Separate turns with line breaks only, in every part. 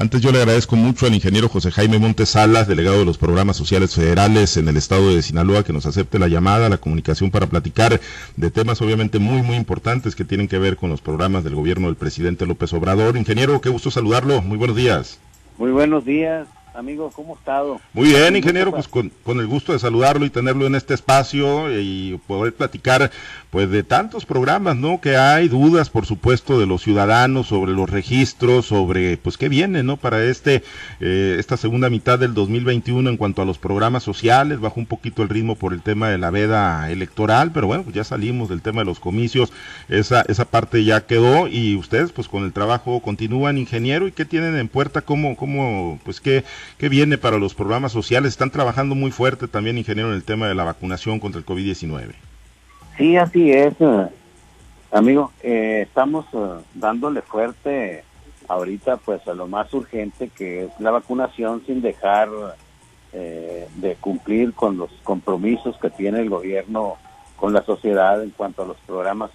Antes yo le agradezco mucho al ingeniero José Jaime Montes Salas, delegado de los programas sociales federales en el estado de Sinaloa, que nos acepte la llamada, la comunicación para platicar de temas obviamente muy, muy importantes que tienen que ver con los programas del gobierno del presidente López Obrador. Ingeniero, qué gusto saludarlo. Muy buenos días.
Muy buenos días. Amigo, ¿cómo ha estado?
Muy bien, ingeniero, pues con, con, el gusto de saludarlo y tenerlo en este espacio y poder platicar pues de tantos programas, ¿no? Que hay dudas, por supuesto, de los ciudadanos sobre los registros, sobre pues qué viene, ¿no? Para este eh, esta segunda mitad del 2021 en cuanto a los programas sociales, bajó un poquito el ritmo por el tema de la veda electoral, pero bueno, pues ya salimos del tema de los comicios, esa esa parte ya quedó y ustedes pues con el trabajo continúan, ingeniero, y qué tienen en puerta, cómo cómo pues qué qué viene para los programas sociales, están trabajando muy fuerte también, ingeniero, en el tema de la vacunación contra el COVID-19.
Sí, así es, eh, amigo. Eh, estamos eh, dándole fuerte ahorita pues a lo más urgente que es la vacunación sin dejar de cumplir con los compromisos que tiene el gobierno con la sociedad en cuanto a los programas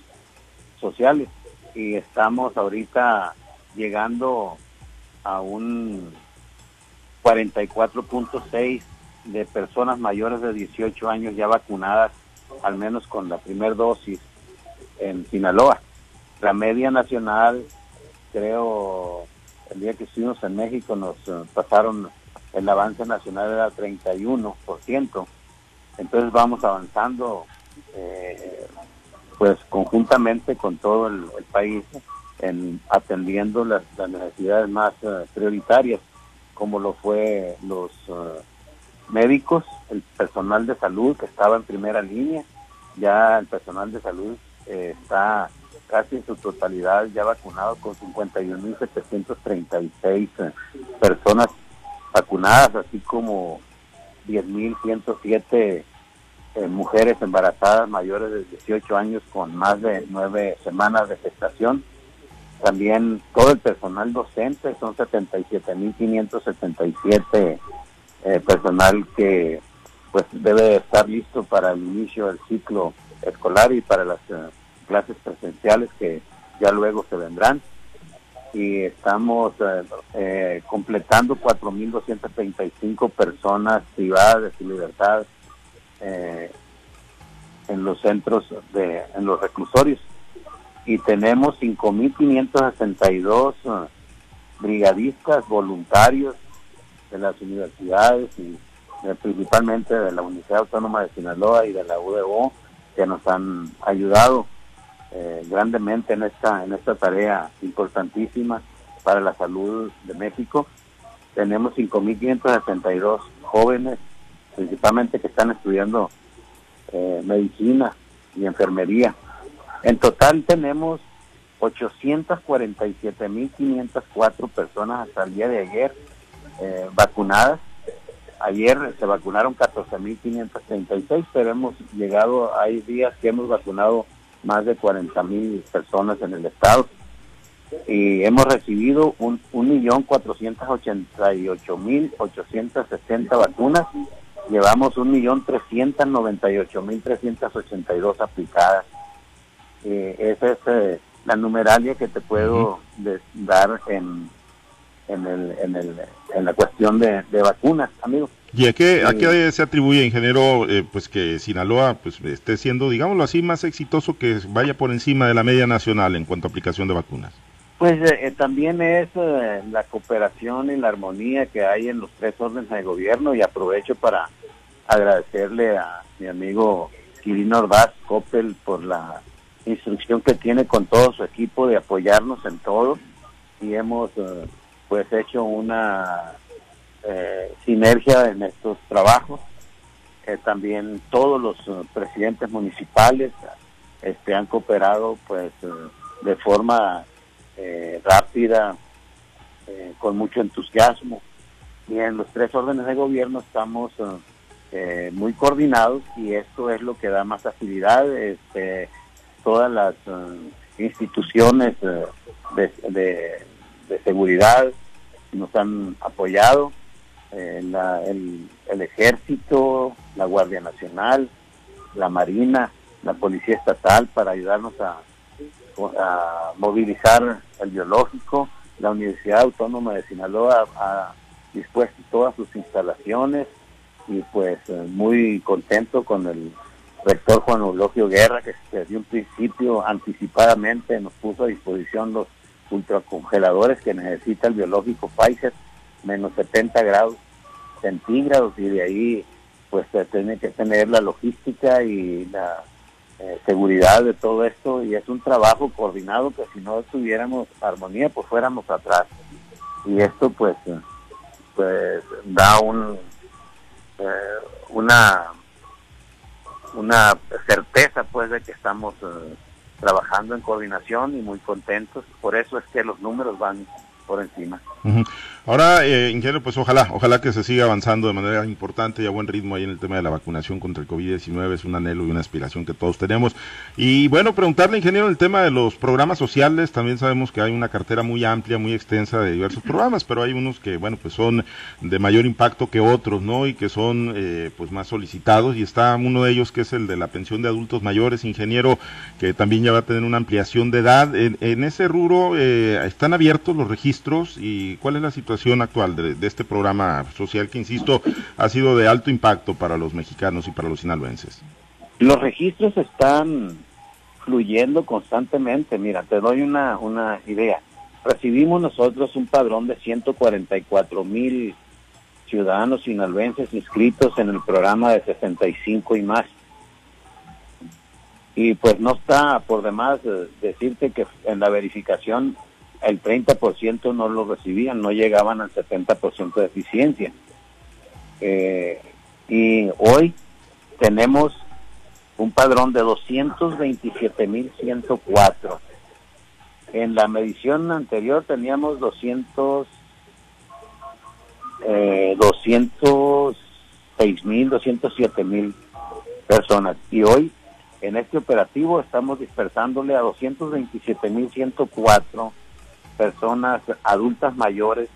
sociales. Y estamos ahorita llegando a un 44.6 de personas mayores de 18 años ya vacunadas al menos con la primera dosis en Sinaloa. La media nacional, creo, el día que estuvimos en México nos eh, pasaron, el avance nacional era 31%. Entonces vamos avanzando, eh, pues conjuntamente con todo el, país, en atendiendo las, necesidades más eh, prioritarias, como lo fue los médicos, el personal de salud que estaba en primera línea, ya el personal de salud eh, está casi en su totalidad ya vacunado con 51.736 eh, personas vacunadas, así como 10.107 eh, mujeres embarazadas mayores de 18 años con más de nueve semanas de gestación. También todo el personal docente son 77.577 eh, personal que pues debe estar listo para el inicio del ciclo escolar y para las eh, clases presenciales que ya luego se vendrán. Y estamos eh, eh completando 4.235 personas privadas de su libertad en los centros, de, en los reclusorios. Y tenemos 5.562 brigadistas voluntarios de las universidades y eh, principalmente de la Universidad Autónoma de Sinaloa y de la UDO que nos han ayudado eh, grandemente en esta en esta tarea importantísima para la salud de México. Tenemos 5.572 jóvenes, principalmente que están estudiando eh, medicina y enfermería. En total tenemos 847.504 personas hasta el día de ayer eh, vacunadas. Ayer se vacunaron 14.536, pero hemos llegado, hay días que hemos vacunado más de 40.000 personas en el estado. Y hemos recibido un, un millón cuatrocientos ochenta y ocho mil ochocientos sesenta vacunas. Llevamos un millón trescientos noventa y ocho mil trescientos ochenta y dos aplicadas eh, esa es eh, la numeralia que te puedo dar en en, el, en, el, en la cuestión de, vacunas, amigos.
¿Y a qué, a qué se atribuye, ingeniero, eh, pues que Sinaloa pues esté siendo, digámoslo así, más exitoso que vaya por encima de la media nacional en cuanto a aplicación de vacunas?
Pues eh, eh, también es la cooperación y la armonía que hay en los tres órdenes de gobierno y aprovecho para agradecerle a mi amigo Quirino Ordaz Coppel por la instrucción que tiene con todo su equipo de apoyarnos en todo y hemos pues hecho una eh, sinergia en estos trabajos. Eh, también todos los eh, presidentes municipales este, han cooperado pues de forma rápida, con mucho entusiasmo. Y en los tres órdenes de gobierno estamos muy coordinados y esto es lo que da más agilidad. Este, todas las instituciones de, de seguridad nos han apoyado, eh, el, ejército, la Guardia Nacional, la Marina, la Policía Estatal para ayudarnos a, movilizar el biológico la Universidad Autónoma de Sinaloa ha dispuesto todas sus instalaciones y pues eh, muy contento con el rector Juan Eulogio Guerra que desde un principio anticipadamente nos puso a disposición los ultracongeladores que necesita el biológico Pfizer, menos 70 grados centígrados y de ahí pues se tiene que tener la logística y la eh, seguridad de todo esto y es un trabajo coordinado que si no tuviéramos armonía pues fuéramos atrás. Y esto pues pues da un eh, una una certeza pues de que estamos eh, trabajando en coordinación y muy contentos por eso es que los números van por encima.
Ahora, eh, ingeniero, pues ojalá, ojalá que se siga avanzando de manera importante y a buen ritmo ahí en el tema de la vacunación contra el COVID-19, es un anhelo y una aspiración que todos tenemos. Y bueno, preguntarle, ingeniero, el tema de los programas sociales, también sabemos que hay una cartera muy amplia, muy extensa de diversos programas, pero hay unos que, bueno, pues son de mayor impacto que otros, ¿no? Y que son, eh, pues, más solicitados, y está uno de ellos que es el de la pensión de adultos mayores, ingeniero, que también ya va a tener una ampliación de edad. En, ese rubro, eh, ¿están abiertos los registros y cuál es la situación? actual de, este programa social que, insisto, ha sido de alto impacto para los mexicanos y para los sinaloenses?
Los registros están fluyendo constantemente. Mira, te doy una, una idea. Recibimos nosotros un padrón de 144 mil ciudadanos sinaloenses inscritos en el programa de 65 y más. Y pues no está por demás eh, decirte que en la verificación el 30% no lo recibían, no llegaban al 70% de eficiencia. Eh, y hoy tenemos un padrón de 227.104. En la medición anterior teníamos 200, eh, 206.000, 207.000 personas. Y hoy en este operativo estamos dispersándole a 227.104 personas adultas mayores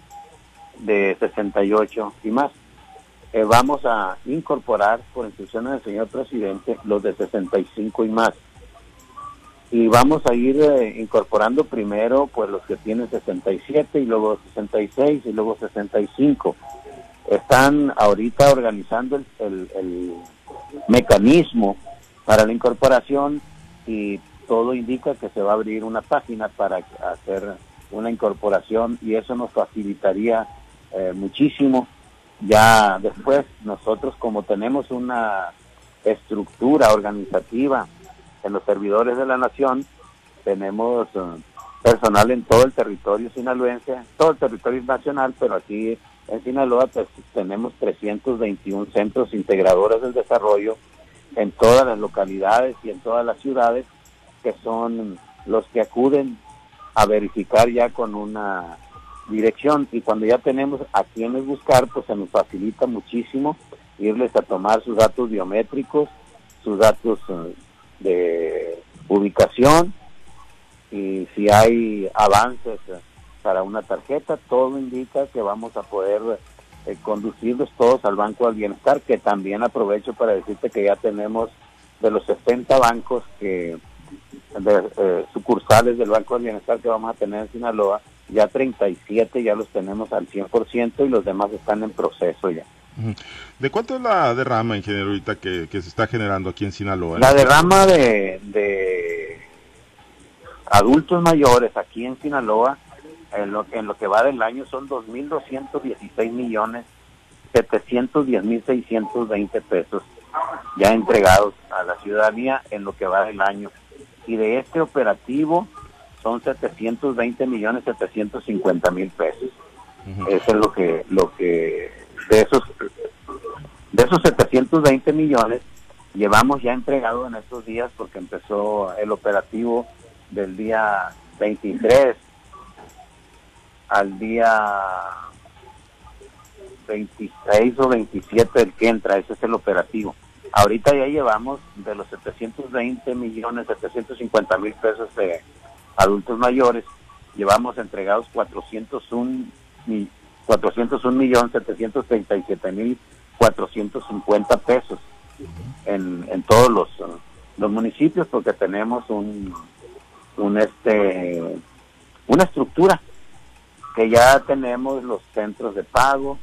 de 68 y más. Eh, vamos a incorporar, por instrucciones del señor presidente, los de 65 y más. Y vamos a ir eh, incorporando primero pues los que tienen 67 y luego 66 y luego 65. Están ahorita organizando el, el, el mecanismo para la incorporación y todo indica que se va a abrir una página para hacer una incorporación y eso nos facilitaría eh, muchísimo. Ya después nosotros como tenemos una estructura organizativa en los servidores de la nación, tenemos eh, personal en todo el territorio sinaloense, todo el territorio nacional, pero aquí en Sinaloa pues, tenemos 321 centros integradores del desarrollo en todas las localidades y en todas las ciudades que son los que acuden a verificar ya con una dirección. Y cuando ya tenemos a quienes buscar, pues se nos facilita muchísimo irles a tomar sus datos biométricos, sus datos eh, de ubicación y si hay avances eh, para una tarjeta, todo indica que vamos a poder eh, conducirlos todos al Banco del Bienestar, que también aprovecho para decirte que ya tenemos de los 60 bancos que de eh, sucursales del Banco del Bienestar que vamos a tener en Sinaloa, ya 37 ya los tenemos al 100% y los demás están en proceso ya.
¿De cuánto es la derrama, ingeniero, ahorita que, que se está generando aquí en Sinaloa?
La derrama de, de adultos mayores aquí en Sinaloa, en lo, en lo que va del año son 2.216 millones 710 mil 620 pesos ya entregados a la ciudadanía en lo que va del año y de este operativo son 720 millones 750 mil pesos. Eso es lo que, lo que, de esos, de esos 720 millones llevamos ya entregado en estos días porque empezó el operativo del día 23 al día 26 o 27 el que entra, ese es el operativo. Ahorita ya llevamos de los 720 millones, 750 mil pesos de adultos mayores, llevamos entregados 401, 401 millones 737 mil 450 pesos en, en todos los, los municipios porque tenemos un, un este una estructura que ya tenemos los centros de pago,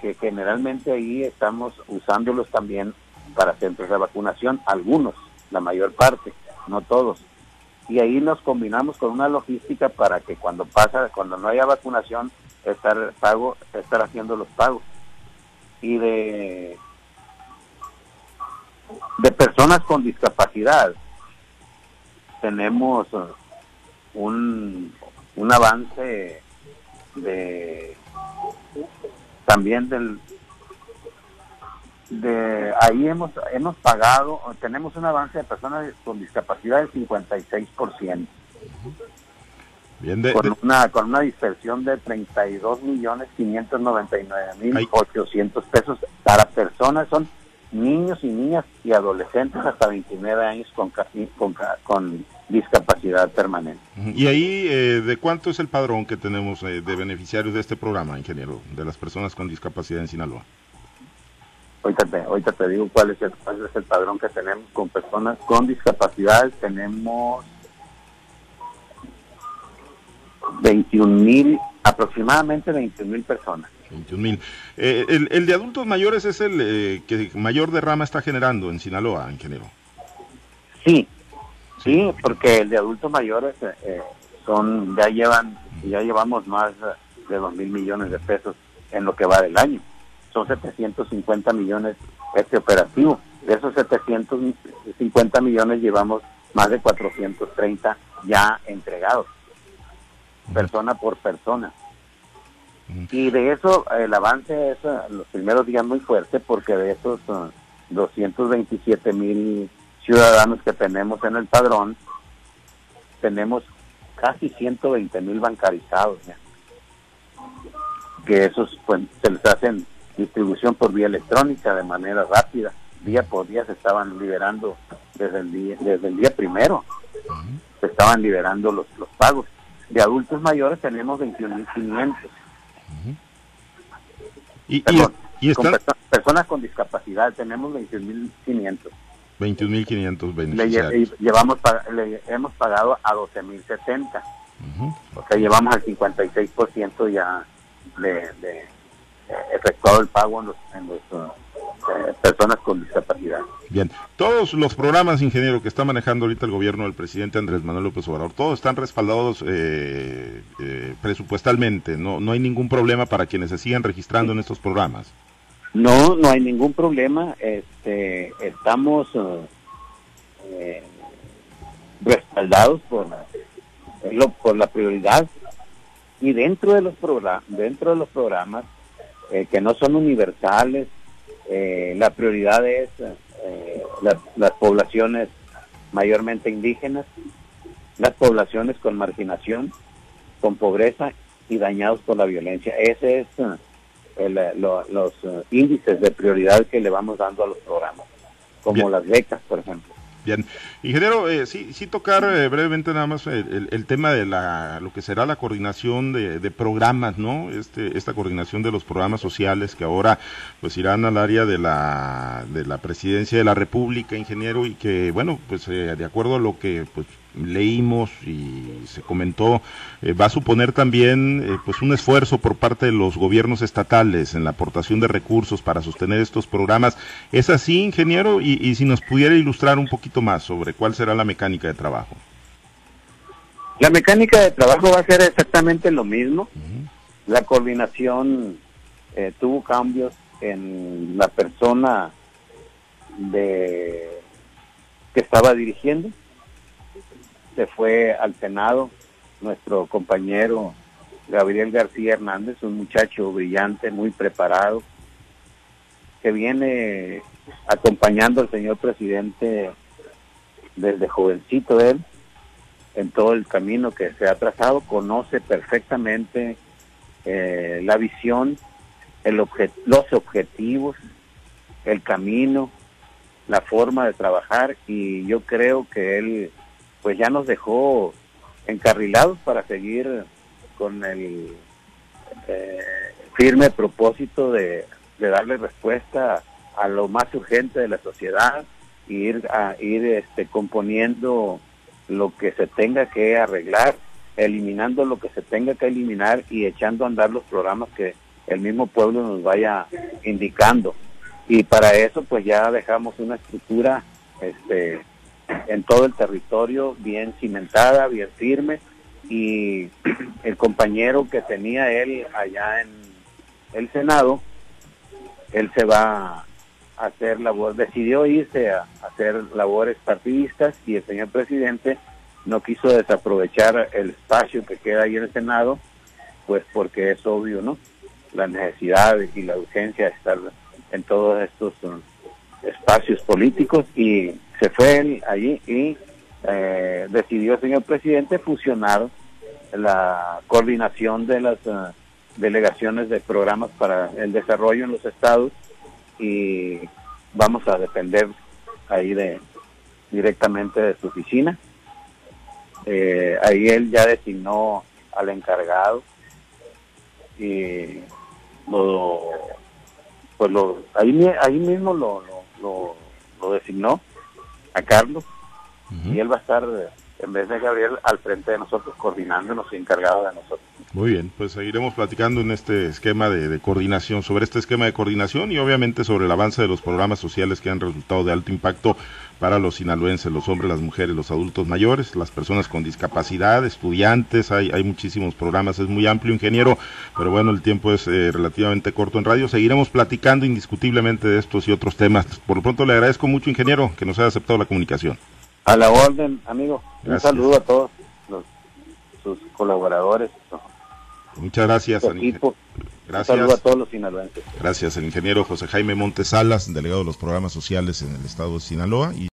que generalmente ahí estamos usándolos también para centros de vacunación, algunos, la mayor parte, no todos. Y ahí nos combinamos con una logística para que cuando pasa, cuando no haya vacunación, estar pago, estar haciendo los pagos. Y de de personas con discapacidad tenemos un, un avance de también del de ahí hemos hemos pagado tenemos un avance de personas con discapacidad del 56% Bien con una con una dispersión de 32 millones 599 mil 800 pesos para personas son niños y niñas y adolescentes hasta 29 años con con, con discapacidad permanente.
Y ahí, eh, ¿de cuánto es el padrón que tenemos eh, de beneficiarios de este programa, ingeniero, de las personas con discapacidad en Sinaloa?
Ahorita te, ahorita te digo cuál es, el, cuál es el padrón que tenemos con personas con discapacidad. Tenemos 21 mil, aproximadamente 21 mil personas.
21 mil. Eh, el, el, de adultos mayores es el que mayor derrama está generando en Sinaloa, ingeniero.
Sí, Sí, porque el de adultos mayores eh, eh, son ya llevan ya llevamos más de dos mil millones de pesos en lo que va del año. Son 750 millones este operativo. De esos 750 millones llevamos más de 430 ya entregados, persona por persona. Y de eso el avance es eh, los primeros días muy fuerte porque de esos 227 mil ciudadanos que tenemos en el padrón, tenemos casi 120 mil bancarizados, que esos pues, se les hacen distribución por vía electrónica de manera rápida, día por día se estaban liberando desde el día, desde el día primero, se estaban liberando los, los pagos. De adultos mayores tenemos 21.500. ¿Y, y, personas con discapacidad tenemos 21.500.
21.500 beneficiarios.
Le, llevamos, le hemos pagado a 12.070. O sea, llevamos al 56% ya de, de, efectuado el pago en los, en los eh, personas con discapacidad.
Bien, todos los programas, ingeniero, que está manejando ahorita el gobierno del presidente Andrés Manuel López Obrador, todos están respaldados eh, eh, presupuestalmente, no, no hay ningún problema para quienes se sigan registrando en estos programas.
No, no hay ningún problema. Este, estamos eh, respaldados por la, por la prioridad y dentro de los dentro de los programas eh, que no son universales, eh, la prioridad es las poblaciones mayormente indígenas, las poblaciones con marginación, con pobreza y dañados por la violencia. Ese es los eh, índices de prioridad que le vamos dando a los programas, como las becas, por ejemplo.
Bien, ingeniero, eh, sí, sí tocar eh, brevemente nada más el, tema de la, lo que será la coordinación de, programas, ¿no? Este, esta coordinación de los programas sociales que ahora pues irán al área de la, de la presidencia de la República, ingeniero, y que, bueno, pues de acuerdo a lo que pues leímos y se comentó, eh, va a suponer también eh, pues un esfuerzo por parte de los gobiernos estatales en la aportación de recursos para sostener estos programas. ¿Es así, ingeniero? Y, si nos pudiera ilustrar un poquito más sobre cuál será la mecánica de trabajo.
La mecánica de trabajo va a ser exactamente lo mismo. La coordinación eh, tuvo cambios en la persona de que estaba dirigiendo se fue al Senado nuestro compañero Gabriel García Hernández, un muchacho brillante, muy preparado, que viene acompañando al señor presidente desde jovencito él, en todo el camino que se ha trazado, conoce perfectamente eh, la visión, el los objetivos, el camino, la forma de trabajar y yo creo que él pues ya nos dejó encarrilados para seguir con el eh, firme propósito de, darle respuesta a lo más urgente de la sociedad e ir a ir este componiendo lo que se tenga que arreglar eliminando lo que se tenga que eliminar y echando a andar los programas que el mismo pueblo nos vaya indicando. Y para eso pues ya dejamos una estructura este, en todo el territorio bien cimentada, bien firme y el compañero que tenía él allá en el Senado, él se va a hacer labor, decidió irse a hacer labores partidistas y el señor presidente no quiso desaprovechar el espacio que queda ahí en el Senado, pues porque es obvio, ¿no? La necesidad y la urgencia de estar en todos estos um, espacios políticos y se fue él allí y eh, decidió señor presidente fusionar la coordinación de las uh, delegaciones de programas para el desarrollo en los estados y vamos a depender ahí de directamente de su oficina. Eh, ahí él ya designó al encargado y lo, pues lo, ahí, ahí mismo lo, lo, lo, designó a Carlos y él va a estar en vez de Gabriel al frente de nosotros coordinándonos y encargado de nosotros.
Muy bien, pues seguiremos platicando en este esquema de, coordinación, sobre este esquema de coordinación y obviamente sobre el avance de los programas sociales que han resultado de alto impacto para los sinaloenses, los hombres, las mujeres, los adultos mayores, las personas con discapacidad, estudiantes, hay, hay muchísimos programas, es muy amplio, ingeniero, pero bueno, el tiempo es eh, relativamente corto en radio. Seguiremos platicando indiscutiblemente de estos y otros temas. Por lo pronto le agradezco mucho, ingeniero, que nos haya aceptado la comunicación.
A la orden, amigo. Un saludo a todos los, sus colaboradores.
Muchas gracias.
Equipo. Gracias. Un saludo a todos los sinaloenses.
Gracias, el ingeniero José Jaime Montesalas, delegado de los programas sociales en el estado de Sinaloa. Y